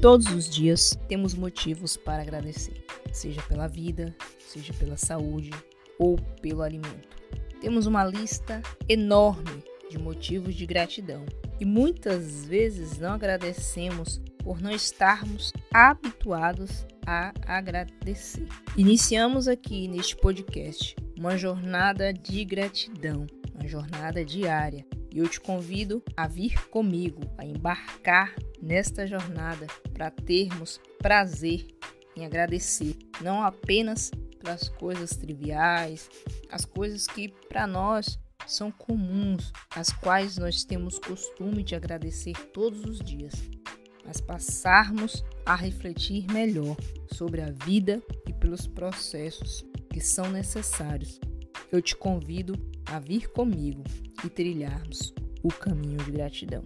Todos os dias temos motivos para agradecer, seja pela vida, seja pela saúde ou pelo alimento. Temos uma lista enorme de motivos de gratidão e muitas vezes não agradecemos por não estarmos habituados a agradecer. Iniciamos aqui neste podcast uma jornada de gratidão, uma jornada diária. E eu te convido a vir comigo, a embarcar nesta jornada para termos prazer em agradecer, não apenas pelas coisas triviais, as coisas que para nós são comuns, as quais nós temos costume de agradecer todos os dias, mas passarmos a refletir melhor sobre a vida e pelos processos que são necessários. Eu te convido a vir comigo e trilharmos o caminho de gratidão.